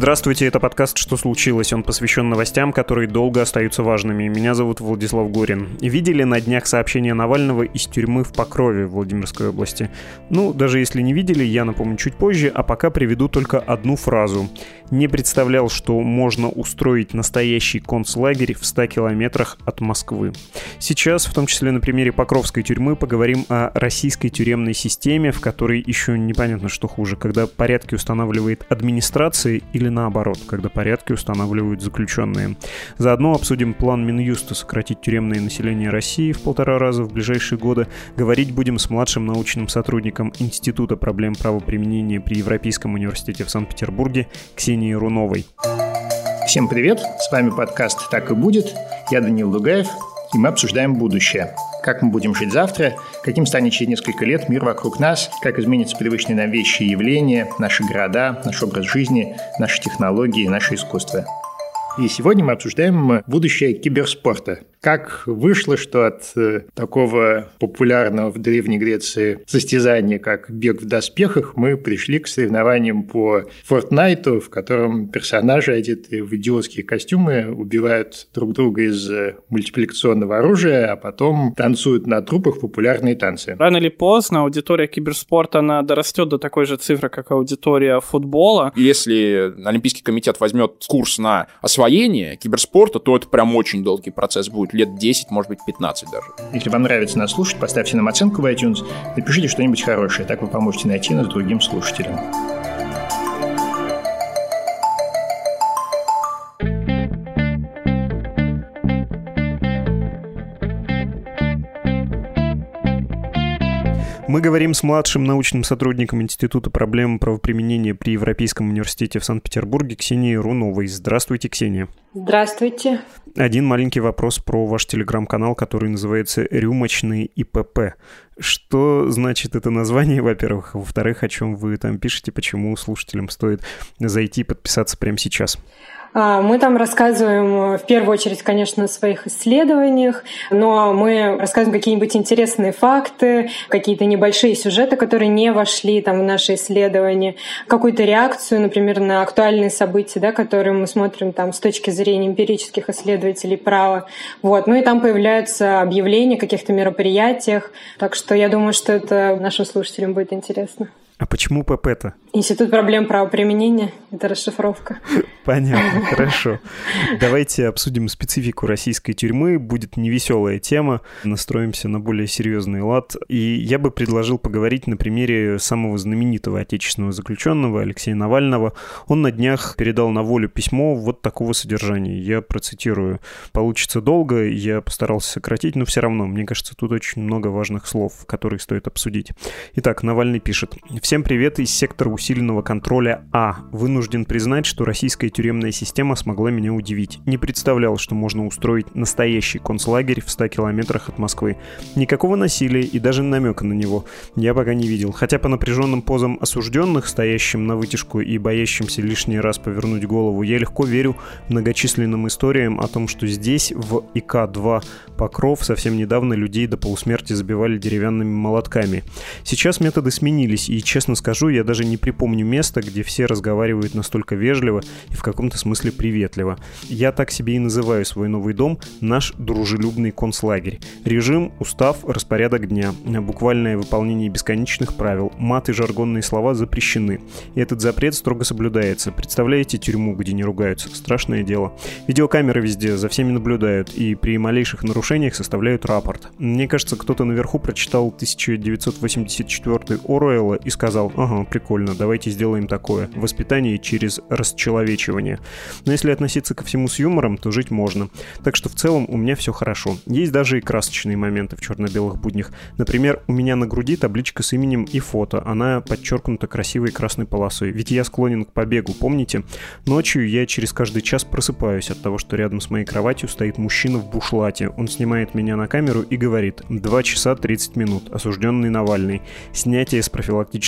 Здравствуйте, это подкаст «Что случилось?». Он посвящен новостям, которые долго остаются важными. Меня зовут Владислав Горин. Видели на днях сообщение Навального из тюрьмы в Покрове в Владимирской области? Ну, даже если не видели, я напомню чуть позже, а пока приведу только одну фразу. Не представлял, что можно устроить настоящий концлагерь в 100 километрах от Москвы. Сейчас, в том числе на примере Покровской тюрьмы, поговорим о российской тюремной системе, в которой еще непонятно, что хуже, когда порядки устанавливает администрация или наоборот, когда порядки устанавливают заключенные. Заодно обсудим план Минюста сократить тюремное население России в полтора раза в ближайшие годы. Говорить будем с младшим научным сотрудником Института проблем правоприменения при Европейском университете в Санкт-Петербурге Ксенией Руновой. Всем привет, с вами подкаст «Так и будет». Я Данил Дугаев, и мы обсуждаем будущее. Как мы будем жить завтра, каким станет через несколько лет мир вокруг нас, как изменятся привычные нам вещи и явления, наши города, наш образ жизни, наши технологии, наше искусство. И сегодня мы обсуждаем будущее киберспорта. Как вышло, что от э, такого популярного в Древней Греции состязания, как бег в доспехах, мы пришли к соревнованиям по Фортнайту, в котором персонажи, одетые в идиотские костюмы, убивают друг друга из э, мультипликационного оружия, а потом танцуют на трупах популярные танцы. Рано или поздно аудитория киберспорта, она дорастет до такой же цифры, как аудитория футбола. Если Олимпийский комитет возьмет курс на освоение киберспорта, то это прям очень долгий процесс будет будет лет 10, может быть, 15 даже. Если вам нравится нас слушать, поставьте нам оценку в iTunes, напишите что-нибудь хорошее, так вы поможете найти нас другим слушателям. Мы говорим с младшим научным сотрудником Института проблем правоприменения при Европейском университете в Санкт-Петербурге Ксенией Руновой. Здравствуйте, Ксения. Здравствуйте. Один маленький вопрос про ваш телеграм-канал, который называется «Рюмочный ИПП». Что значит это название, во-первых? Во-вторых, о чем вы там пишете, почему слушателям стоит зайти и подписаться прямо сейчас? А, мы там рассказываем э, в первую очередь, конечно, о своих исследованиях, но мы рассказываем какие-нибудь интересные факты, какие-то небольшие сюжеты, которые не вошли там в наши исследования, какую-то реакцию, например, на актуальные события, да, которые мы смотрим там с точки зрения эмпирических исследователей права. Вот. Ну и там появляются объявления о каких-то мероприятиях, так что я думаю, что это нашим слушателям будет интересно. А почему ПП-то? Институт проблем правоприменения. Это расшифровка. Понятно, хорошо. Давайте обсудим специфику российской тюрьмы. Будет невеселая тема. Настроимся на более серьезный лад. И я бы предложил поговорить на примере самого знаменитого отечественного заключенного Алексея Навального. Он на днях передал на волю письмо вот такого содержания. Я процитирую. Получится долго, я постарался сократить, но все равно, мне кажется, тут очень много важных слов, которые стоит обсудить. Итак, Навальный пишет. Всем привет из сектора усиленного контроля А. Вынужден признать, что российская тюремная система смогла меня удивить. Не представлял, что можно устроить настоящий концлагерь в 100 километрах от Москвы. Никакого насилия и даже намека на него я пока не видел. Хотя по напряженным позам осужденных, стоящим на вытяжку и боящимся лишний раз повернуть голову, я легко верю многочисленным историям о том, что здесь, в ИК-2 Покров, совсем недавно людей до полусмерти забивали деревянными молотками. Сейчас методы сменились, и, честно честно скажу, я даже не припомню места, где все разговаривают настолько вежливо и в каком-то смысле приветливо. Я так себе и называю свой новый дом «Наш дружелюбный концлагерь». Режим, устав, распорядок дня, буквальное выполнение бесконечных правил, мат и жаргонные слова запрещены. И этот запрет строго соблюдается. Представляете тюрьму, где не ругаются? Страшное дело. Видеокамеры везде, за всеми наблюдают и при малейших нарушениях составляют рапорт. Мне кажется, кто-то наверху прочитал 1984 Оруэлла и сказал, сказал, ага, прикольно, давайте сделаем такое. Воспитание через расчеловечивание. Но если относиться ко всему с юмором, то жить можно. Так что в целом у меня все хорошо. Есть даже и красочные моменты в черно-белых буднях. Например, у меня на груди табличка с именем и фото. Она подчеркнута красивой красной полосой. Ведь я склонен к побегу, помните? Ночью я через каждый час просыпаюсь от того, что рядом с моей кроватью стоит мужчина в бушлате. Он снимает меня на камеру и говорит 2 часа 30 минут. Осужденный Навальный. Снятие с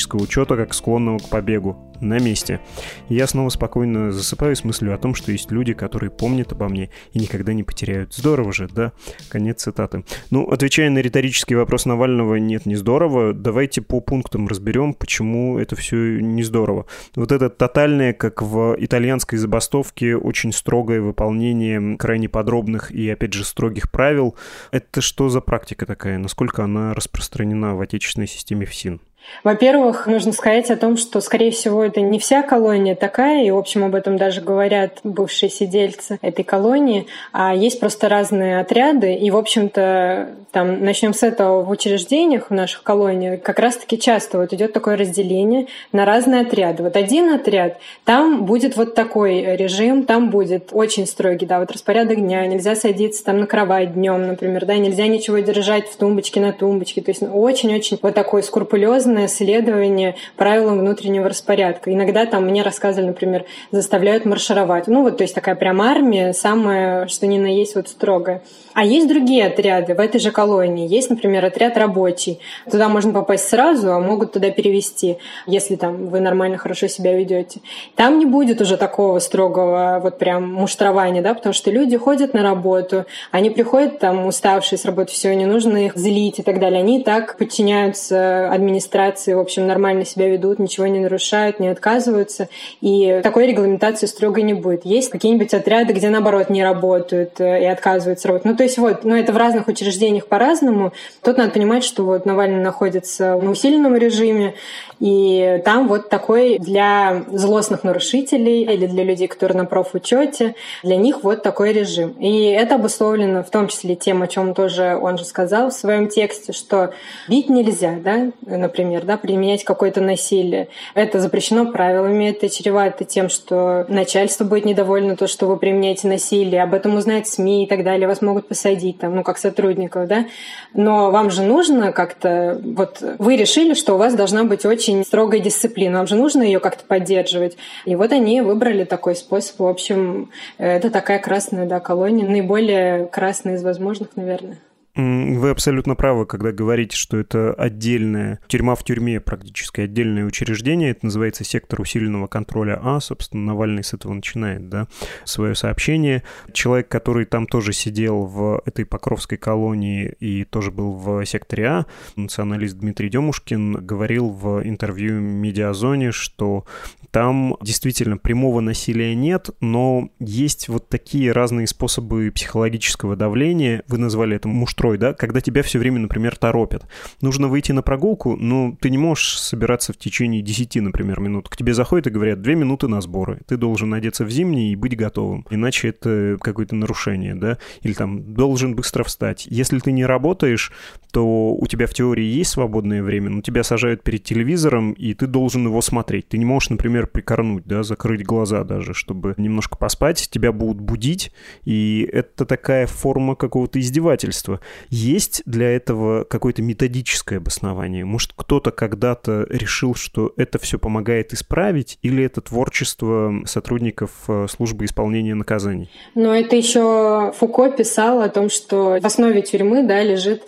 профилактического учета как склонного к побегу на месте. Я снова спокойно засыпаю с мыслью о том, что есть люди, которые помнят обо мне и никогда не потеряют. Здорово же, да? Конец цитаты. Ну, отвечая на риторический вопрос Навального, нет, не здорово. Давайте по пунктам разберем, почему это все не здорово. Вот это тотальное, как в итальянской забастовке, очень строгое выполнение крайне подробных и, опять же, строгих правил. Это что за практика такая? Насколько она распространена в отечественной системе ФСИН? Во-первых, нужно сказать о том, что, скорее всего, это не вся колония такая, и, в общем, об этом даже говорят бывшие сидельцы этой колонии, а есть просто разные отряды, и, в общем-то, там, начнем с этого, в учреждениях в наших колониях как раз-таки часто вот идет такое разделение на разные отряды. Вот один отряд, там будет вот такой режим, там будет очень строгий, да, вот распорядок дня, нельзя садиться там на кровать днем, например, да, нельзя ничего держать в тумбочке на тумбочке, то есть очень-очень вот такой скрупулезный серьезное следование правилам внутреннего распорядка. Иногда там мне рассказывали, например, заставляют маршировать. Ну вот, то есть такая прям армия, самое, что ни на есть вот строгое. А есть другие отряды в этой же колонии. Есть, например, отряд рабочий. Туда можно попасть сразу, а могут туда перевести, если там вы нормально, хорошо себя ведете. Там не будет уже такого строгого вот прям муштрования, да, потому что люди ходят на работу, они приходят там уставшие с работы, все, не нужно их злить и так далее. Они так подчиняются администрации, в общем, нормально себя ведут, ничего не нарушают, не отказываются. И такой регламентации строго не будет. Есть какие-нибудь отряды, где, наоборот, не работают э, и отказываются работать. Ну, то есть вот, ну это в разных учреждениях по-разному. Тут надо понимать, что вот Навальный находится на усиленном режиме, и там вот такой для злостных нарушителей или для людей, которые на профучете, для них вот такой режим. И это обусловлено в том числе тем, о чем тоже он же сказал в своем тексте, что бить нельзя, да, например, да, применять какое-то насилие. Это запрещено правилами, это чревато тем, что начальство будет недовольно то, что вы применяете насилие, об этом узнают СМИ и так далее, вас могут посадить, там, ну, как сотрудников, да. Но вам же нужно как-то, вот вы решили, что у вас должна быть очень строгая дисциплина, вам же нужно ее как-то поддерживать. И вот они выбрали такой способ. В общем, это такая красная, да, колония, наиболее красная из возможных, наверное. Вы абсолютно правы, когда говорите, что это отдельная тюрьма в тюрьме, практически отдельное учреждение. Это называется сектор усиленного контроля А. Собственно, Навальный с этого начинает да, свое сообщение. Человек, который там тоже сидел в этой Покровской колонии и тоже был в секторе А, националист Дмитрий Демушкин, говорил в интервью Медиазоне, что там действительно прямого насилия нет, но есть вот такие разные способы психологического давления. Вы назвали это муштра строй, да, когда тебя все время, например, торопят. Нужно выйти на прогулку, но ты не можешь собираться в течение 10, например, минут. К тебе заходят и говорят, две минуты на сборы. Ты должен одеться в зимний и быть готовым. Иначе это какое-то нарушение, да, или там должен быстро встать. Если ты не работаешь, то у тебя в теории есть свободное время, но тебя сажают перед телевизором, и ты должен его смотреть. Ты не можешь, например, прикорнуть, да, закрыть глаза даже, чтобы немножко поспать. Тебя будут будить, и это такая форма какого-то издевательства. Есть для этого какое-то методическое обоснование? Может, кто-то когда-то решил, что это все помогает исправить, или это творчество сотрудников э, службы исполнения наказаний? Но это еще Фуко писал о том, что в основе тюрьмы да, лежит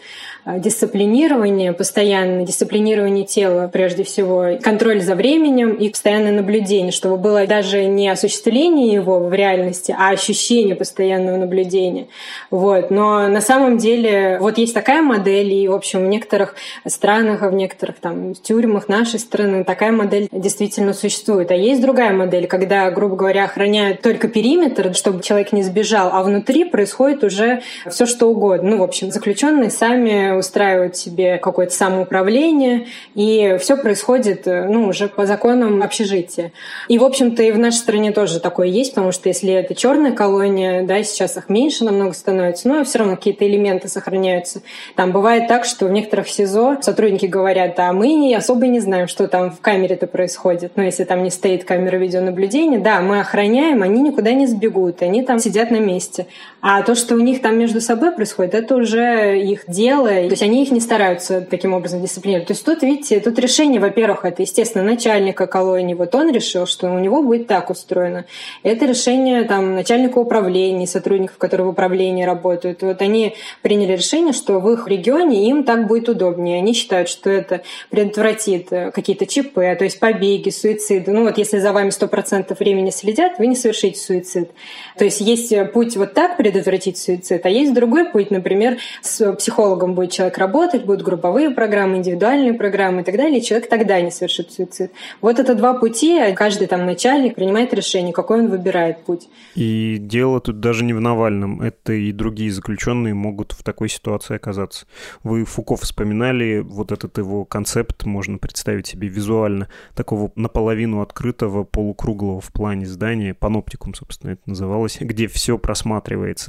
дисциплинирование, постоянное дисциплинирование тела прежде всего, контроль за временем и постоянное наблюдение, чтобы было даже не осуществление его в реальности, а ощущение постоянного наблюдения. Вот. Но на самом деле вот есть такая модель, и, в общем, в некоторых странах, в некоторых там тюрьмах нашей страны такая модель действительно существует. А есть другая модель, когда, грубо говоря, охраняют только периметр, чтобы человек не сбежал, а внутри происходит уже все что угодно. Ну, в общем, заключенные сами устраивают себе какое-то самоуправление, и все происходит э, ну, уже по законам общежития. И, в общем-то, и в нашей стране тоже такое есть, потому что если это черная колония, да, сейчас их меньше намного становится, но все равно какие-то элементы сохраняются. Там бывает так, что в некоторых СИЗО сотрудники говорят, а мы особо не знаем, что там в камере-то происходит. Но если там не стоит камера видеонаблюдения, да, мы охраняем, они никуда не сбегут, они там сидят на месте. А то, что у них там между собой происходит, это уже их дело, то есть они их не стараются таким образом дисциплинировать. То есть тут, видите, тут решение, во-первых, это, естественно, начальника колонии. Вот он решил, что у него будет так устроено. Это решение там начальника управления, сотрудников, которые в управлении работают. Вот они приняли решение, что в их регионе им так будет удобнее. Они считают, что это предотвратит э, какие-то ЧП, то есть побеги, суициды. Ну вот если за вами 100% времени следят, вы не совершите суицид. То есть есть путь вот так предотвратить суицид, а есть другой путь, например, с психологом будет человек работать, будут групповые программы, индивидуальные программы и так далее, и человек тогда не совершит суицид. Вот это два пути, а каждый там начальник принимает решение, какой он выбирает путь. И дело тут даже не в Навальном, это и другие заключенные могут в такой ситуации оказаться. Вы Фуко вспоминали, вот этот его концепт можно представить себе визуально, такого наполовину открытого полукруглого в плане здания, паноптикум, собственно, это называлось, где все просматривается.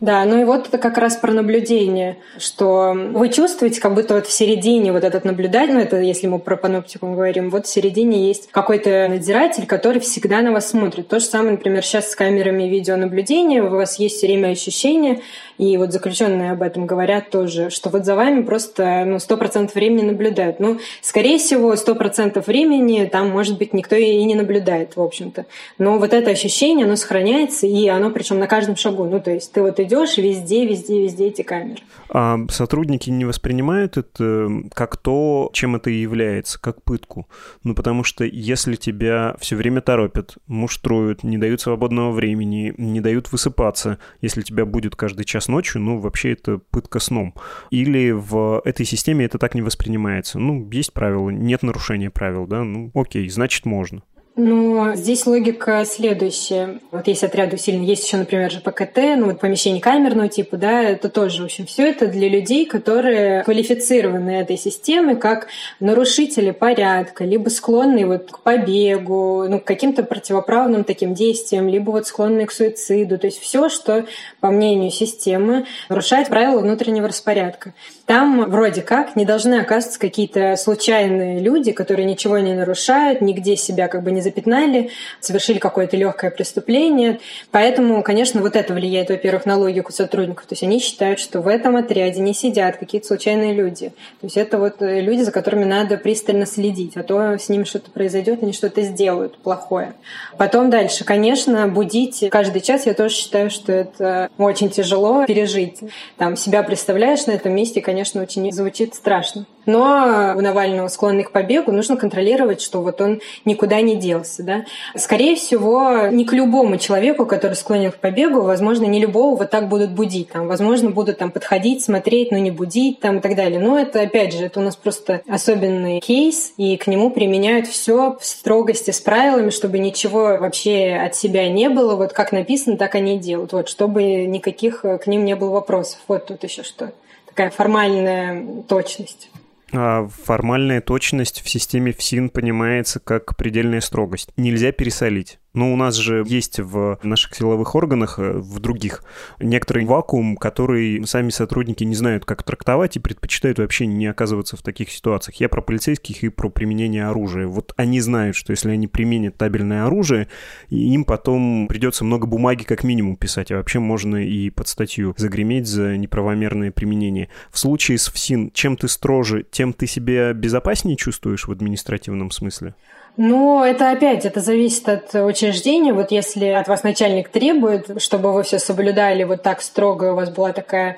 Да, ну и вот это как раз про наблюдение, что вы чувствуете, как будто вот в середине вот этот наблюдатель, ну это если мы про паноптикум говорим, вот в середине есть какой-то надзиратель, который всегда на вас смотрит. То же самое, например, сейчас с камерами видеонаблюдения, у вас есть все время ощущение, и вот заключенные об этом говорят тоже, что вот за вами просто ну, 100% времени наблюдают. Ну, скорее всего, 100% времени там, может быть, никто и не наблюдает, в общем-то. Но вот это ощущение, оно сохраняется, и оно причем на каждом шагу. Ну, то ты вот идешь везде, везде, везде эти камеры. А сотрудники не воспринимают это как то, чем это и является, как пытку. Ну, потому что если тебя все время торопят, муштруют, не дают свободного времени, не дают высыпаться, если тебя будет каждый час ночью, ну, вообще это пытка сном. Или в этой системе это так не воспринимается. Ну, есть правила, нет нарушения правил, да, ну, окей, значит, можно. Ну, здесь логика следующая. Вот есть отряд усиленный, есть еще, например, же ПКТ, ну вот помещение камерного типа, да, это тоже, в общем, все это для людей, которые квалифицированы этой системой как нарушители порядка, либо склонные вот к побегу, ну, к каким-то противоправным таким действиям, либо вот склонные к суициду. То есть все, что, по мнению системы, нарушает правила внутреннего распорядка. Там вроде как не должны оказываться какие-то случайные люди, которые ничего не нарушают, нигде себя как бы не запятнали, совершили какое-то легкое преступление. Поэтому, конечно, вот это влияет, во-первых, на логику сотрудников. То есть они считают, что в этом отряде не сидят какие-то случайные люди. То есть это вот э, люди, за которыми надо пристально следить, а то с ними что-то произойдет, они что-то сделают плохое. Потом дальше, конечно, будить каждый час, я тоже считаю, что это очень тяжело пережить. Там себя представляешь на этом месте, конечно, очень звучит страшно. Но у Навального склонный к побегу нужно контролировать, что вот он никуда не делся. Да? Скорее всего, не к любому человеку, который склонен к побегу, возможно, не любого вот так будут будить. Там, возможно, будут там подходить, смотреть, но не будить там, и так далее. Но это, опять же, это у нас просто особенный кейс, и к нему применяют все в строгости с правилами, чтобы ничего вообще от себя не было. Вот как написано, так они и делают. Вот, чтобы никаких к ним не было вопросов. Вот тут еще что. Такая формальная точность. А формальная точность в системе ФСИН понимается как предельная строгость. Нельзя пересолить. Но у нас же есть в наших силовых органах, э, в других, некоторый вакуум, который сами сотрудники не знают, как трактовать и предпочитают вообще не оказываться в таких ситуациях. Я про полицейских и про применение оружия. Вот они знают, что если они применят табельное оружие, им потом придется много бумаги как минимум писать, а вообще можно и под статью загреметь за неправомерное применение. В случае с ФСИН, чем ты строже, тем ты себя безопаснее чувствуешь в административном смысле? Ну, это опять, это зависит от учреждения. Вот если от вас начальник требует, чтобы вы все соблюдали вот так строго, у вас была такая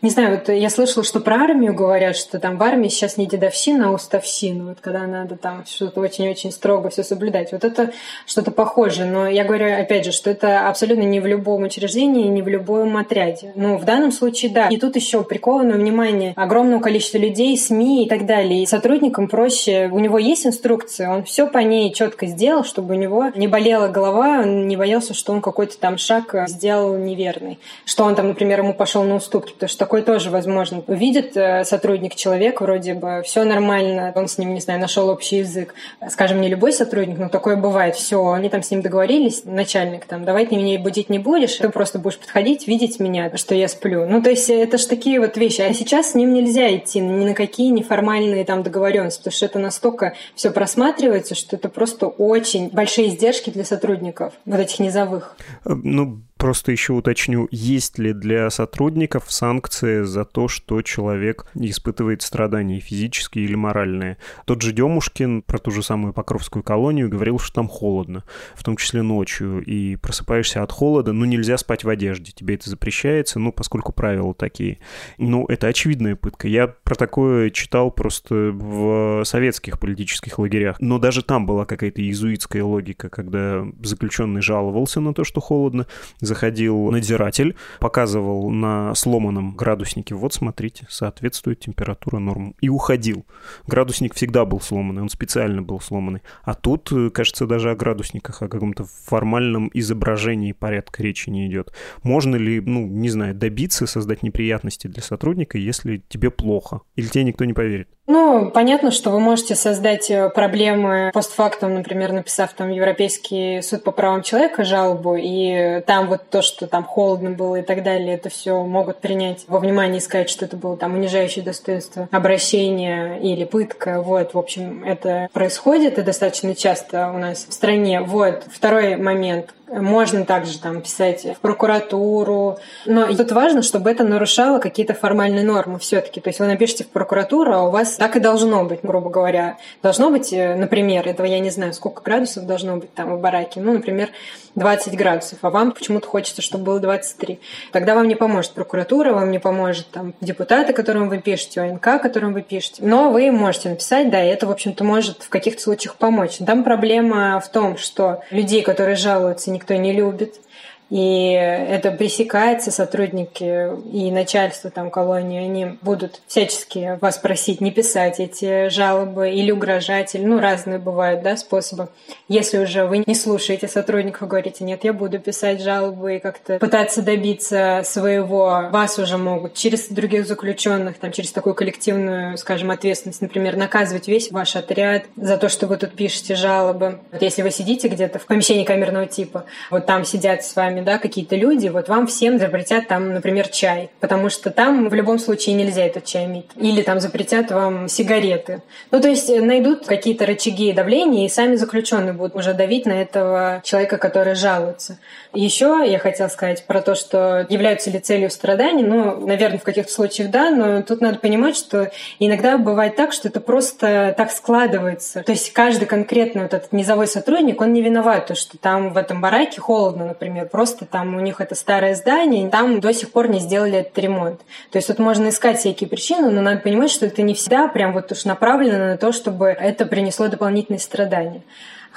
не знаю, вот я слышала, что про армию говорят, что там в армии сейчас не дедовщина, а уставщина, вот когда надо там что-то очень-очень строго все соблюдать. Вот это что-то похожее, но я говорю, опять же, что это абсолютно не в любом учреждении, не в любом отряде. Ну, в данном случае, да. И тут еще приковано внимание огромного количества людей, СМИ и так далее. И сотрудникам проще, у него есть инструкция, он все по ней четко сделал, чтобы у него не болела голова, он не боялся, что он какой-то там шаг сделал неверный. Что он там, например, ему пошел на уступки, потому что такое тоже возможно. Видит э, сотрудник человек, вроде бы все нормально, он с ним, не знаю, нашел общий язык. Скажем, не любой сотрудник, но такое бывает. Все, они там с ним договорились, начальник там, давай ты меня будить не будешь, ты просто будешь подходить, видеть меня, что я сплю. Ну, то есть это же такие вот вещи. А сейчас с ним нельзя идти ни на какие неформальные там договоренности, потому что это настолько все просматривается, что это просто очень большие издержки для сотрудников, вот этих низовых. Э, ну, Просто еще уточню, есть ли для сотрудников санкции за то, что человек испытывает страдания физические или моральные. Тот же Демушкин про ту же самую Покровскую колонию говорил, что там холодно, в том числе ночью, и просыпаешься от холода, ну нельзя спать в одежде, тебе это запрещается, ну поскольку правила такие. Ну это очевидная пытка. Я про такое читал просто в советских политических лагерях, но даже там была какая-то иезуитская логика, когда заключенный жаловался на то, что холодно, заходил надзиратель, показывал на сломанном градуснике, вот смотрите, соответствует температура норм, и уходил. Градусник всегда был сломанный, он специально был сломанный. А тут, э, кажется, даже о градусниках, о каком-то формальном изображении порядка речи не идет. Можно ли, ну, не знаю, добиться, создать неприятности для сотрудника, если тебе плохо? Или тебе никто не поверит? Ну, понятно, что вы можете создать э, проблемы постфактум, например, написав там Европейский суд по правам человека жалобу, и там вот то, что там холодно было и так далее, это все могут принять во внимание и сказать, что это было там унижающее достоинство обращение или пытка. Вот, в общем, это происходит и достаточно часто у нас в стране. Вот. Второй момент. Можно также там писать в прокуратуру. Но тут важно, чтобы это нарушало какие-то формальные нормы все-таки. То есть вы напишите в прокуратуру, а у вас так и должно быть, грубо говоря. Должно быть, э, например, этого я не знаю, сколько градусов должно быть там в бараке. Ну, например, 20 градусов, а вам почему-то хочется, чтобы было 23. Тогда вам не поможет прокуратура, вам не поможет там депутаты, которым вы пишете, ОНК, которым вы пишете. Но вы можете написать, да, и это, в общем-то, может в каких-то случаях помочь. Там проблема в том, что людей, которые жалуются, никто не любит. И это пресекается, сотрудники и начальство там колонии, они будут всячески вас просить не писать эти жалобы или угрожать, или, ну, разные бывают, да, способы. Если уже вы не слушаете сотрудников, говорите, нет, я буду писать жалобы и как-то пытаться добиться своего, вас уже могут через других заключенных, там, через такую коллективную, скажем, ответственность, например, наказывать весь ваш отряд за то, что вы тут пишете жалобы. Вот если вы сидите где-то в помещении камерного типа, вот там сидят с вами вами, да, какие-то люди, вот вам всем запретят там, например, чай, потому что там в любом случае нельзя этот чай иметь. Или там запретят вам сигареты. Ну, то есть найдут какие-то рычаги давления, и сами заключенные будут уже давить на этого человека, который жалуется. Еще я хотела сказать про то, что являются ли целью страданий. Ну, наверное, в каких-то случаях да, но тут надо понимать, что иногда бывает так, что это просто так складывается. То есть каждый конкретный вот этот низовой сотрудник, он не виноват, то, что там в этом бараке холодно, например. Просто там у них это старое здание, и там до сих пор не сделали этот ремонт. То есть тут можно искать всякие причины, но надо понимать, что это не всегда прям вот уж направлено на то, чтобы это принесло дополнительные страдания.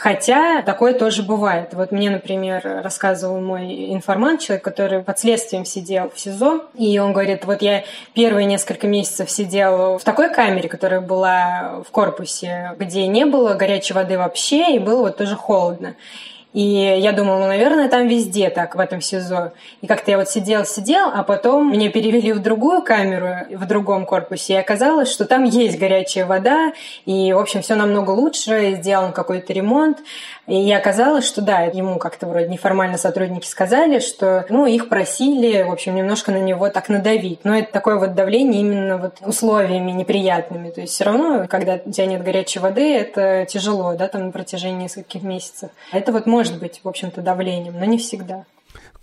Хотя такое тоже бывает. Вот мне, например, рассказывал мой информант, человек, который под следствием сидел в СИЗО, и он говорит, вот я первые несколько месяцев сидел в такой камере, которая была в корпусе, где не было горячей воды вообще, и было вот тоже холодно. И я думала, ну, наверное, там везде так, в этом СИЗО. И как-то я вот сидел-сидел, а потом меня перевели в другую камеру, в другом корпусе, и оказалось, что там есть горячая вода, и, в общем, все намного лучше, сделан какой-то ремонт. И оказалось, что да, ему как-то вроде неформально сотрудники сказали, что, ну, их просили, в общем, немножко на него так надавить. Но это такое вот давление именно вот условиями неприятными. То есть все равно, когда у тебя нет горячей воды, это тяжело, да, там на протяжении нескольких месяцев. Это вот может быть, в общем-то, давлением, но не всегда.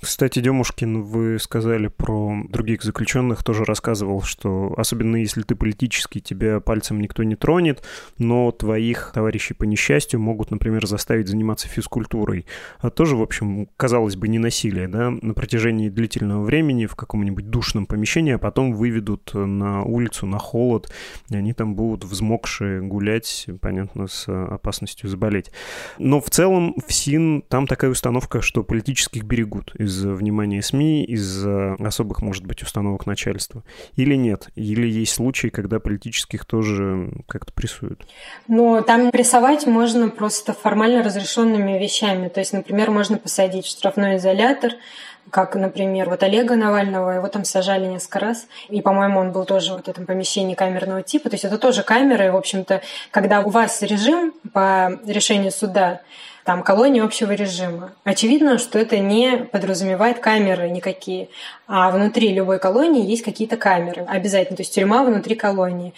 Кстати, Демушкин, вы сказали про других заключенных, тоже рассказывал, что особенно если ты политический, тебя пальцем никто не тронет, но твоих товарищей по несчастью могут, например, заставить заниматься физкультурой. А тоже, в общем, казалось бы, не насилие, да, на протяжении длительного времени в каком-нибудь душном помещении, а потом выведут на улицу, на холод, и они там будут взмокшие гулять, понятно, с опасностью заболеть. Но в целом в СИН там такая установка, что политических берегут из внимания СМИ, из особых, может быть, установок начальства? Или нет? Или есть случаи, когда политических тоже как-то прессуют? Ну, там прессовать можно просто формально разрешенными вещами. То есть, например, можно посадить в штрафной изолятор, как, например, вот Олега Навального, его там сажали несколько раз, и, по-моему, он был тоже вот в этом помещении камерного типа, то есть это тоже камеры, в общем-то, когда у вас режим по решению суда, там колонии общего режима. Очевидно, что это не подразумевает камеры никакие, а внутри любой колонии есть какие-то камеры обязательно, то есть тюрьма внутри колонии.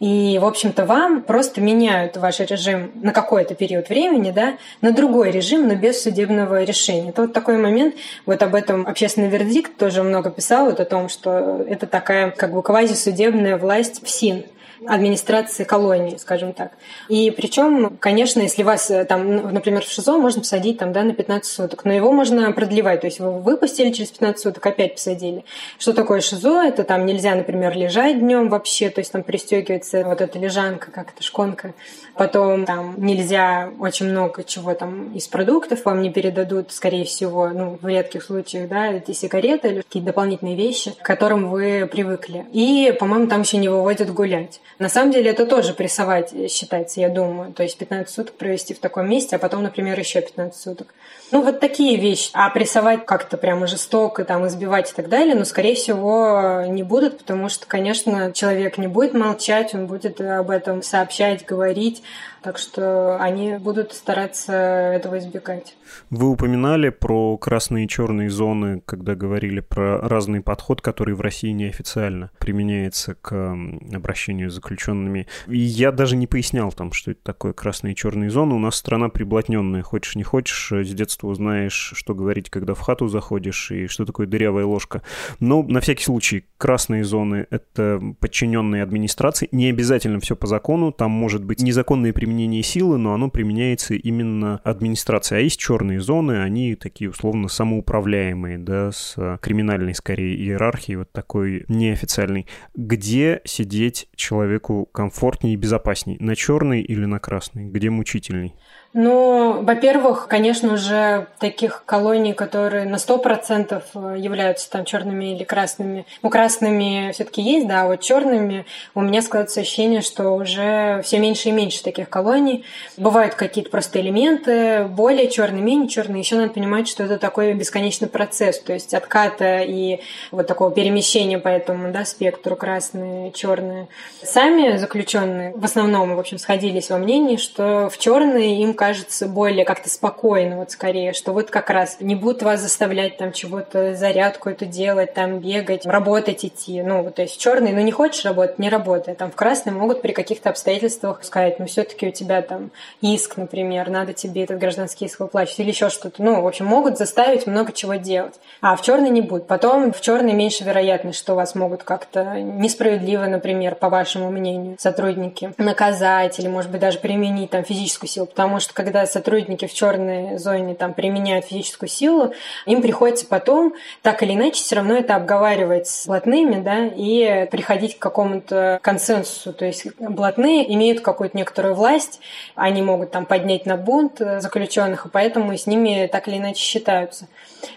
И, в общем-то, вам просто меняют ваш режим на какой-то период времени, да, на другой режим, но без судебного решения. Это вот такой момент, вот об этом общественный вердикт тоже много писал, вот о том, что это такая как бы квазисудебная власть в СИН администрации колонии, скажем так. И причем, конечно, если вас э, там, например, в ШИЗО можно посадить там, да, на 15 суток, но его можно продлевать, то есть вы выпустили через 15 суток, опять посадили. Что такое ШИЗО? Это там нельзя, например, лежать днем вообще, то есть там пристегивается вот эта лежанка, как это, шконка. Потом там нельзя очень много чего там из продуктов вам не передадут, скорее всего, ну, в редких случаях, да, эти сигареты или какие-то дополнительные вещи, к которым вы привыкли. И, по-моему, там еще не выводят гулять. На самом деле это тоже прессовать считается, я думаю. То есть 15 суток провести в таком месте, а потом, например, еще 15 суток. Ну, вот такие вещи. А прессовать как-то прямо жестоко, там, избивать и так далее, ну, скорее всего, не будут, потому что, конечно, человек не будет молчать, он будет об этом сообщать, говорить. Так что они будут стараться этого избегать. Вы упоминали про красные и черные зоны, когда говорили про разный подход, который в России неофициально применяется к обращению с заключенными. И я даже не пояснял там, что это такое красные и черные зоны. У нас страна приблотненная. Хочешь не хочешь, с детства узнаешь, что говорить, когда в хату заходишь, и что такое дырявая ложка. Но на всякий случай, красные зоны — это подчиненные администрации. Не обязательно все по закону. Там может быть незаконное применение силы, но оно применяется именно администрацией. А есть черные зоны, они такие условно самоуправляемые, да, с криминальной скорее иерархией, вот такой неофициальной. Где сидеть человеку комфортнее и безопасней? На черный или на красный? Где мучительней? Ну, во-первых, конечно же, таких колоний, которые на 100% являются там черными или красными. Ну, красными все-таки есть, да, а вот черными у меня складывается ощущение, что уже все меньше и меньше таких колоний. Бывают какие-то просто элементы, более черные, менее черные. Еще надо понимать, что это такой бесконечный процесс, то есть отката и вот такого перемещения по этому да, спектру красные, черные. Сами заключенные в основном, в общем, сходились во мнении, что в черные им кажется более как-то спокойно, вот скорее, что вот как раз не будут вас заставлять там чего-то, зарядку эту делать, там бегать, работать идти. Ну, вот, то есть черный, ну не хочешь работать, не работай. Там в красный могут при каких-то обстоятельствах сказать, ну все-таки у тебя там иск, например, надо тебе этот гражданский иск выплачивать или еще что-то. Ну, в общем, могут заставить много чего делать. А в черный не будут. Потом в черный меньше вероятность, что вас могут как-то несправедливо, например, по вашему мнению, сотрудники наказать или, может быть, даже применить там физическую силу, потому что когда сотрудники в черной зоне там применяют физическую силу, им приходится потом так или иначе все равно это обговаривать с блатными, да, и приходить к какому-то консенсусу. То есть блатные имеют какую-то некоторую власть, они могут там поднять на бунт заключенных, и поэтому с ними так или иначе считаются.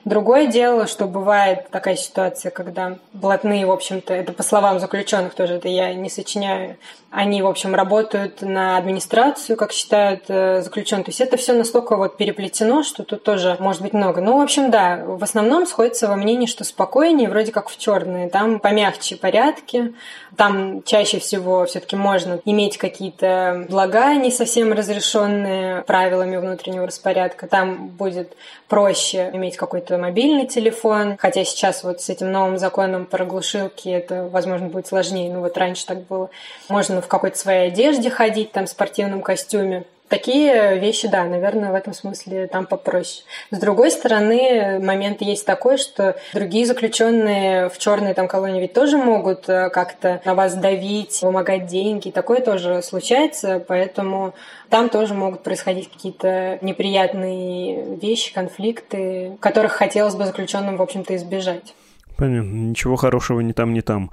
Другое дело, что бывает такая ситуация, когда блатные, в общем-то, это по словам заключенных тоже, это я не сочиняю, они, в общем, работают на администрацию, как считают э, заключенные. То есть это все настолько вот переплетено, что тут тоже может быть много. Ну, в общем, да, в основном сходится во мнении, что спокойнее, вроде как в черные. Там помягче порядки, там чаще всего все-таки можно иметь какие-то блага не совсем разрешенные правилами внутреннего распорядка. Там будет проще иметь какой-то мобильный телефон, хотя сейчас вот с этим новым законом про глушилки это, возможно, будет сложнее. Ну вот раньше так было. Можно в какой-то своей одежде ходить, там, в спортивном костюме. Такие вещи, да, наверное, в этом смысле там попроще. С другой стороны, момент есть такой, что другие заключенные в черной там колонии ведь тоже могут э, как-то на вас давить, вымогать деньги. Такое тоже случается, поэтому там тоже могут происходить какие-то неприятные вещи, конфликты, которых хотелось бы заключенным, в общем-то, избежать. Понятно. Ничего хорошего ни там, ни там.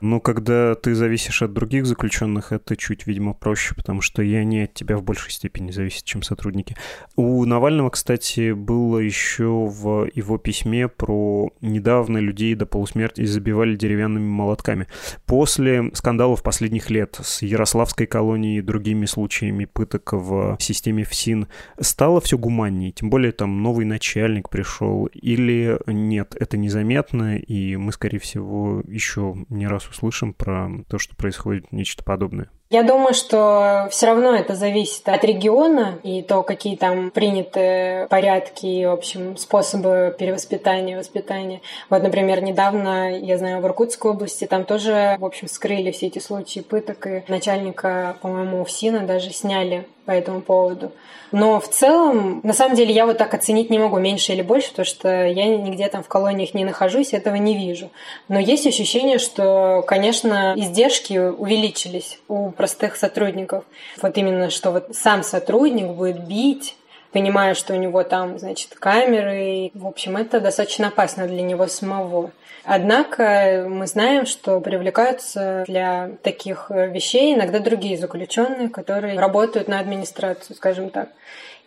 Но когда ты зависишь от других заключенных, это чуть, видимо, проще, потому что и они от тебя в большей степени зависят, чем сотрудники. У Навального, кстати, было еще в его письме про недавно людей до полусмерти забивали деревянными молотками. После скандалов последних лет с Ярославской колонией и другими случаями пыток в системе ФСИН стало все гуманнее, тем более там новый начальник пришел, или нет, это незаметно, и мы, скорее всего, еще не раз услышим про то, что происходит нечто подобное. Я думаю, что все равно это зависит от региона и то, какие там приняты порядки и, в общем, способы перевоспитания, воспитания. Вот, например, недавно, я знаю, в Иркутской области там тоже, в общем, скрыли все эти случаи пыток, и начальника, по-моему, УФСИНа даже сняли по этому поводу. Но в целом, на самом деле, я вот так оценить не могу, меньше или больше, потому что я нигде там в колониях не нахожусь, этого не вижу. Но есть ощущение, что, конечно, издержки увеличились у простых сотрудников. Вот именно, что вот сам сотрудник будет бить понимая, что у него там, значит, камеры. И, в общем, это достаточно опасно для него самого. Однако мы знаем, что привлекаются для таких вещей иногда другие заключенные, которые работают на администрацию, скажем так.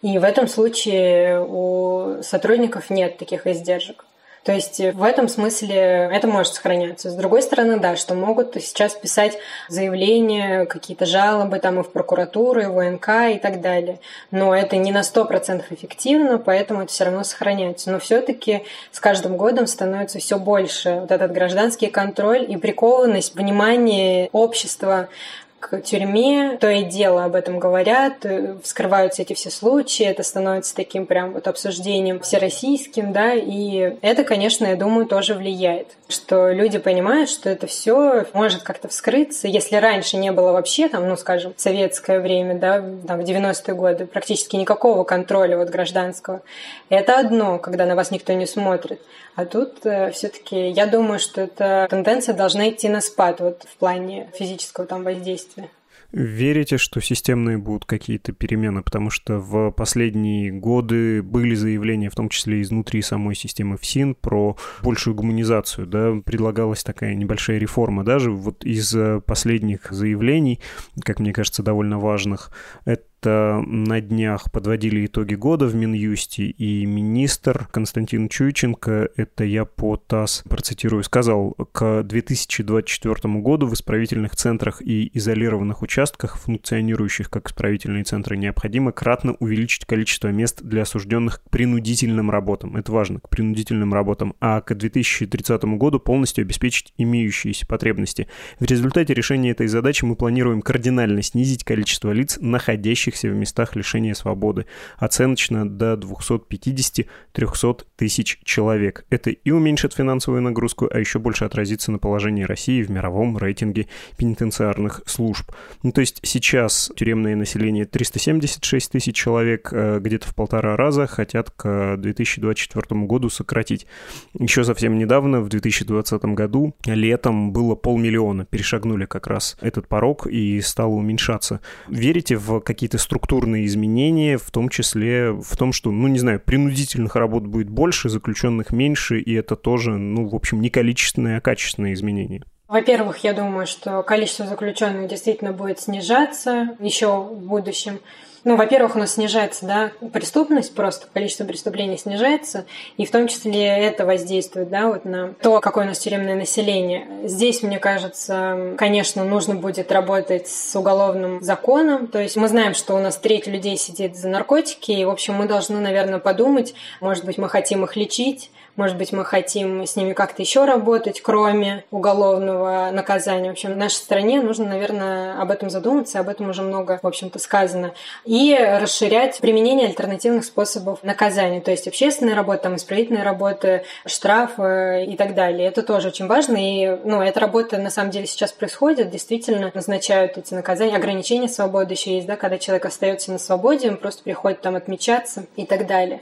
И в этом случае у сотрудников нет таких издержек. То есть в этом смысле это может сохраняться. С другой стороны, да, что могут сейчас писать заявления, какие-то жалобы там и в прокуратуру, и в ВНК и так далее. Но это не на 100% эффективно, поэтому это все равно сохраняется. Но все-таки с каждым годом становится все больше вот этот гражданский контроль и прикованность внимания общества к тюрьме, то и дело об этом говорят, э, вскрываются эти все случаи, это становится таким прям вот обсуждением всероссийским, да, и это, конечно, я думаю, тоже влияет, что люди понимают, что это все может как-то вскрыться, если раньше не было вообще, там, ну, скажем, советское время, да, там, в 90-е годы, практически никакого контроля вот гражданского, это одно, когда на вас никто не смотрит, а тут э, все-таки я думаю, что эта тенденция должна идти на спад вот в плане физического там воздействия. Верите, что системные будут какие-то перемены? Потому что в последние годы были заявления, в том числе изнутри самой системы ФСИН, про большую гуманизацию. Да? Предлагалась такая небольшая реформа. Даже вот из последних заявлений, как мне кажется, довольно важных, это на днях подводили итоги года в Минюсте, и министр Константин Чуйченко, это я по ТАСС процитирую, сказал, к 2024 году в исправительных центрах и изолированных участках, функционирующих как исправительные центры, необходимо кратно увеличить количество мест для осужденных к принудительным работам. Это важно, к принудительным работам. А к 2030 году полностью обеспечить имеющиеся потребности. В результате решения этой задачи мы планируем кардинально снизить количество лиц, находящихся находящихся в местах лишения свободы, оценочно до 250-300 тысяч человек. Это и уменьшит финансовую нагрузку, а еще больше отразится на положении России в мировом рейтинге пенитенциарных служб. Ну, то есть сейчас тюремное население 376 тысяч человек, э, где-то в полтора раза хотят к 2024 году сократить. Еще совсем недавно, в 2020 году, летом было полмиллиона, перешагнули как раз этот порог и стало уменьшаться. Верите в какие-то структурные изменения, в том числе в том, что, ну, не знаю, принудительных работ будет больше, заключенных меньше, и это тоже, ну, в общем, не количественные, а качественные изменения. Во-первых, я думаю, что количество заключенных действительно будет снижаться еще в будущем. Ну, во-первых, у нас снижается, да, преступность, просто количество преступлений снижается, и в том числе это воздействует, да, вот на то, какое у нас тюремное население. Здесь, мне кажется, конечно, нужно будет работать с уголовным законом, то есть мы знаем, что у нас треть людей сидит за наркотики, и, в общем, мы должны, наверное, подумать, может быть, мы хотим их лечить, может быть, мы хотим с ними как-то еще работать, кроме уголовного наказания. В общем, в нашей стране нужно, наверное, об этом задуматься, об этом уже много, в общем-то, сказано. И расширять применение альтернативных способов наказания, то есть общественная работа, там, исправительная работа, штраф и так далее. Это тоже очень важно, и ну, эта работа на самом деле сейчас происходит, действительно назначают эти наказания, ограничения свободы еще есть, да, когда человек остается на свободе, он просто приходит там отмечаться и так далее.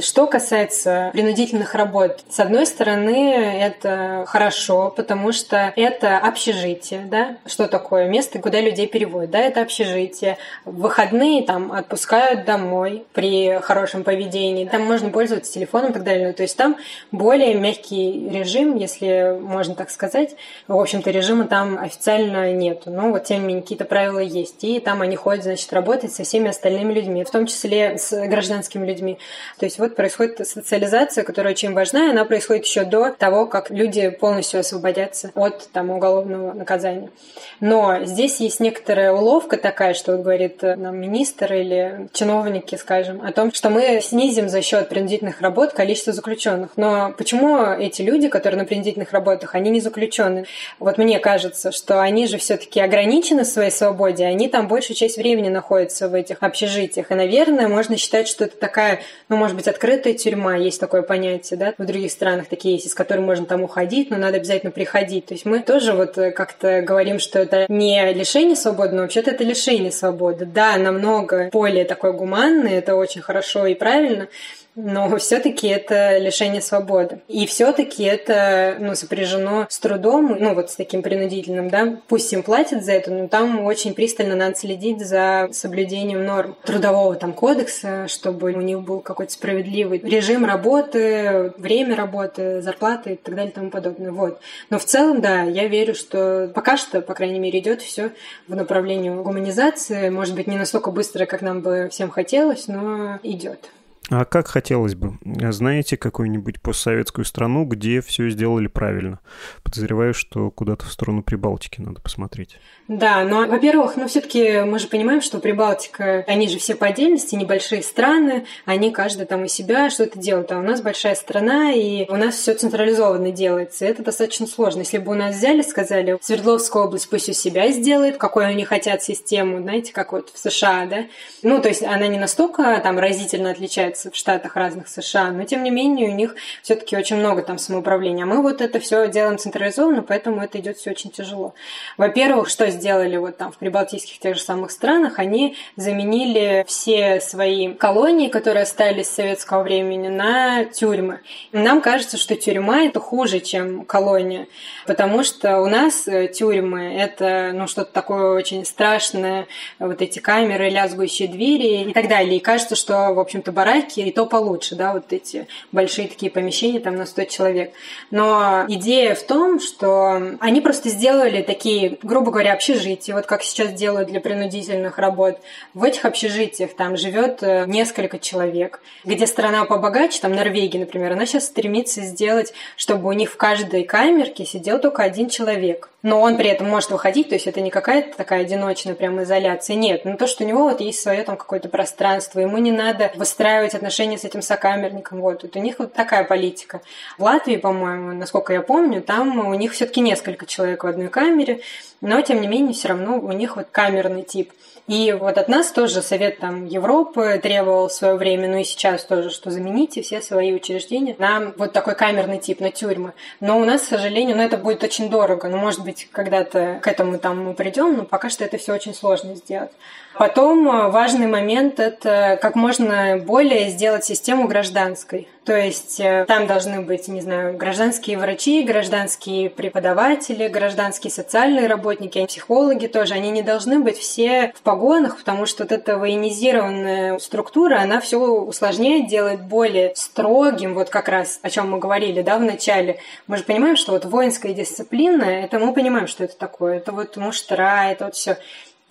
Что касается принудительных работ, с одной стороны, это хорошо, потому что это общежитие, да? Что такое? Место, куда людей переводят, да? Это общежитие. В выходные там отпускают домой при хорошем поведении. Там можно пользоваться телефоном и так далее. То есть там более мягкий режим, если можно так сказать. В общем-то, режима там официально нету. Но вот тем не менее какие-то правила есть. И там они ходят, значит, работать со всеми остальными людьми, в том числе с гражданскими людьми. То есть вот происходит социализация, которая очень важна, и она происходит еще до того, как люди полностью освободятся от там, уголовного наказания. Но здесь есть некоторая уловка такая, что вот говорит нам министр, министр или чиновники, скажем, о том, что мы снизим за счет принудительных работ количество заключенных. Но почему эти люди, которые на принудительных работах, они не заключены? Вот мне кажется, что они же все-таки ограничены в своей свободе, они там большую часть времени находятся в этих общежитиях. И, наверное, можно считать, что это такая, ну, может быть, открытая тюрьма, есть такое понятие, да, в других странах такие есть, из которых можно там уходить, но надо обязательно приходить. То есть мы тоже вот как-то говорим, что это не лишение свободы, но вообще-то это лишение свободы. Да, намного более такое гуманное, это очень хорошо и правильно, но все-таки это лишение свободы. И все-таки это ну, сопряжено с трудом, ну вот с таким принудительным, да, пусть им платят за это, но там очень пристально надо следить за соблюдением норм трудового там кодекса, чтобы у них был какой-то справедливый режим работы, время работы, зарплаты и так далее и тому подобное. Вот. Но в целом, да, я верю, что пока что, по крайней мере, идет все в направлении гуманизации. Может быть, не настолько быстро, как нам бы всем хотелось, но идет. А как хотелось бы? Знаете какую-нибудь постсоветскую страну, где все сделали правильно? Подозреваю, что куда-то в сторону Прибалтики надо посмотреть. Да, но, во-первых, ну все-таки мы же понимаем, что Прибалтика, они же все по отдельности, небольшие страны, они каждый там у себя что-то делают. А у нас большая страна, и у нас все централизованно делается. Это достаточно сложно. Если бы у нас взяли, сказали, Свердловская область пусть у себя сделает, какой они хотят систему, знаете, как вот в США, да? Ну, то есть она не настолько там разительно отличается в Штатах разных США, но тем не менее у них все-таки очень много там самоуправления. А мы вот это все делаем централизованно, поэтому это идет все очень тяжело. Во-первых, что сделали вот там в прибалтийских тех же самых странах, они заменили все свои колонии, которые остались с советского времени, на тюрьмы. Нам кажется, что тюрьма это хуже, чем колония, потому что у нас э, тюрьмы это ну что-то такое очень страшное, вот эти камеры, лязгующие двери и так далее. И кажется, что, в общем-то, бараки бараки, и то получше, да, вот эти большие такие помещения, там на 100 человек. Но идея в том, что они просто сделали такие, грубо говоря, общежития, вот как сейчас делают для принудительных работ. В этих общежитиях там живет э, несколько человек. Где страна побогаче, там Норвегия, например, она сейчас стремится сделать, чтобы у них в каждой камерке сидел только один человек но он при этом может выходить, то есть это не какая-то такая одиночная прям изоляция, нет, но то, что у него вот есть свое там какое-то пространство, ему не надо выстраивать отношения с этим сокамерником, вот, вот у них вот такая политика. В Латвии, по-моему, насколько я помню, там у них все-таки несколько человек в одной камере, но тем не менее все равно у них вот камерный тип. И вот от нас тоже Совет там, Европы требовал в свое время, ну и сейчас тоже, что замените все свои учреждения на вот такой камерный тип, на тюрьмы. Но у нас, к сожалению, ну это будет очень дорого. Ну, может быть, когда-то к этому там мы придем, но пока что это все очень сложно сделать. Потом э, важный момент – это как можно более сделать систему гражданской. То есть э, там должны быть, не знаю, гражданские врачи, гражданские преподаватели, гражданские социальные работники, психологи тоже. Они не должны быть все в погонах, потому что вот эта военизированная структура, она все усложняет, делает более строгим, вот как раз о чем мы говорили, да, в начале. Мы же понимаем, что вот воинская дисциплина, это мы понимаем, что это такое. Это вот муштра, это вот все.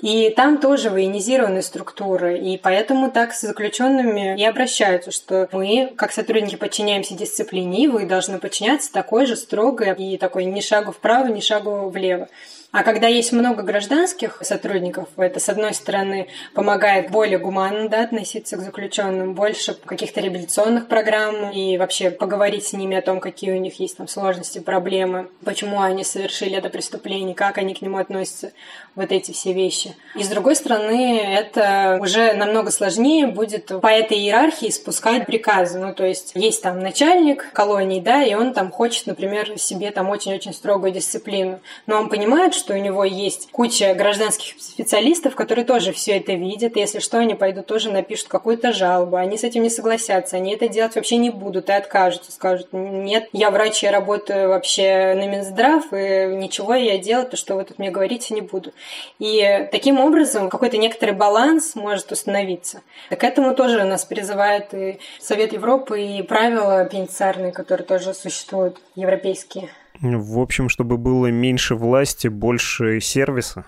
И там тоже военизированные структуры, и поэтому так с заключенными и обращаются, что мы, как сотрудники, подчиняемся дисциплине, и вы должны подчиняться такой же строгой и такой ни шагу вправо, ни шагу влево. А когда есть много гражданских сотрудников, это, с одной стороны, помогает более гуманно да, относиться к заключенным, больше каких-то реабилитационных программ и вообще поговорить с ними о том, какие у них есть там сложности, проблемы, почему они совершили это преступление, как они к нему относятся, вот эти все вещи. И с другой стороны, это уже намного сложнее будет по этой иерархии спускать приказы. Ну, то есть есть там начальник колонии, да, и он там хочет, например, себе там очень-очень строгую дисциплину. Но он понимает, что у него есть куча гражданских специалистов, которые тоже все это видят. И если что, они пойдут тоже напишут какую-то жалобу. Они с этим не согласятся, они это делать вообще не будут и откажутся. Скажут, нет, я врач, я работаю вообще на Минздрав, и ничего я делать, то, что вы тут мне говорите, не буду. И таким образом какой-то некоторый баланс может установиться. К этому тоже нас призывает и Совет Европы, и правила пенитенциарные, которые тоже существуют, европейские. В общем, чтобы было меньше власти, больше сервиса,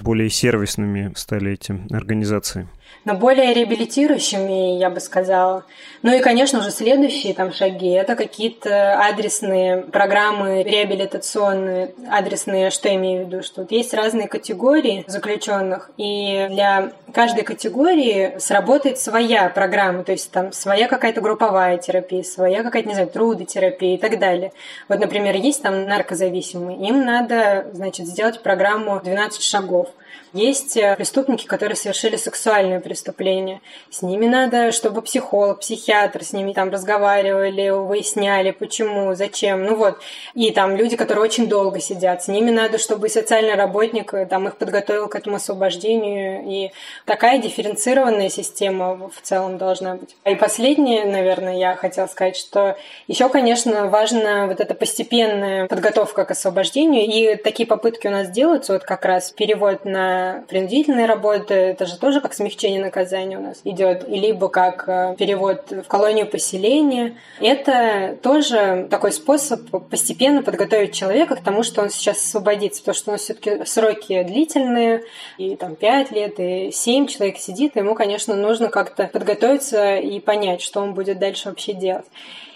более сервисными стали эти организации. Но более реабилитирующими, я бы сказала. Ну и, конечно же, следующие там шаги – это какие-то адресные программы реабилитационные, адресные, что я имею в виду, что вот есть разные категории заключенных, и для каждой категории сработает своя программа, то есть там своя какая-то групповая терапия, своя какая-то, не знаю, трудотерапия и так далее. Вот, например, есть там наркозависимые, им надо, значит, сделать программу 12 шагов – есть э, преступники, которые совершили сексуальные преступления. С ними надо, чтобы психолог, психиатр с ними там разговаривали, выясняли, почему, зачем. Ну вот. И там люди, которые очень долго сидят. С ними надо, чтобы социальный работник э, там их подготовил к этому освобождению. И такая дифференцированная система в целом должна быть. И последнее, наверное, я хотела сказать, что еще, конечно, важна вот эта постепенная подготовка к освобождению. И такие попытки у нас делаются, вот как раз перевод на принудительной работы, это же тоже как смягчение наказания у нас идет, либо как э, перевод в колонию поселения. Это тоже такой способ постепенно подготовить человека к тому, что он сейчас освободится, потому что у нас все-таки сроки длительные, и там 5 лет, и 7 человек сидит, ему, конечно, нужно как-то подготовиться и понять, что он будет дальше вообще делать.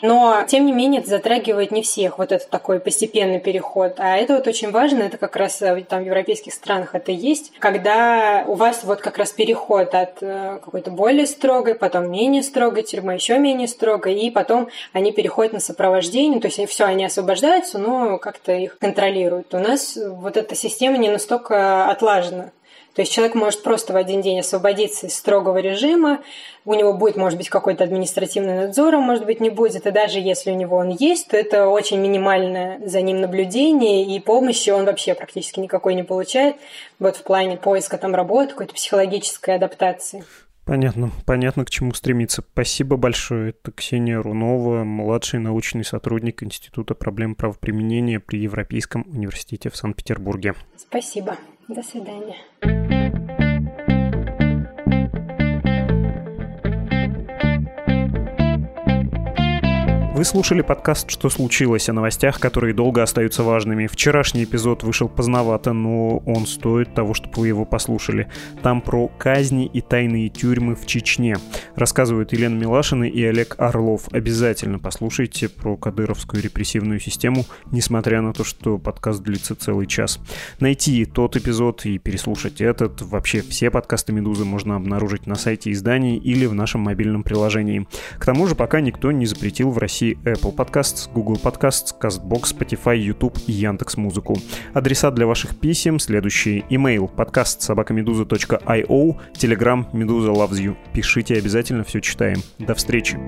Но, тем не менее, это затрагивает не всех, вот этот такой постепенный переход. А это вот очень важно, это как раз э, там в европейских странах это есть, когда у вас вот как раз переход от э, какой-то более строгой, потом менее строгой тюрьмы, еще менее строгой, и потом они переходят на сопровождение, то есть все, они освобождаются, но как-то их контролируют. У нас вот эта система не настолько отлажена. То есть человек может просто в один день освободиться из строгого режима, у него будет, может быть, какой-то административный надзор, а может быть, не будет, и даже если у него он есть, то это очень минимальное за ним наблюдение, и помощи он вообще практически никакой не получает, вот в плане поиска там работы, какой-то психологической адаптации. Понятно, понятно, к чему стремиться. Спасибо большое. Это Ксения Рунова, младший научный сотрудник Института проблем правоприменения при Европейском университете в Санкт-Петербурге. Спасибо. До свидания. Вы слушали подкаст «Что случилось?» о новостях, которые долго остаются важными. Вчерашний эпизод вышел поздновато, но он стоит того, чтобы вы его послушали. Там про казни и тайные тюрьмы в Чечне. Рассказывают Елена Милашина и Олег Орлов. Обязательно послушайте про кадыровскую репрессивную систему, несмотря на то, что подкаст длится целый час. Найти тот эпизод и переслушать этот, вообще все подкасты «Медузы» можно обнаружить на сайте изданий или в нашем мобильном приложении. К тому же пока никто не запретил в России Apple Podcasts, Google Podcasts, CastBox, Spotify, YouTube и Яндекс Музыку. Адреса для ваших писем следующие. Email подкаст собакамедуза.io, Telegram Медуза Loves You. Пишите обязательно, все читаем. До встречи.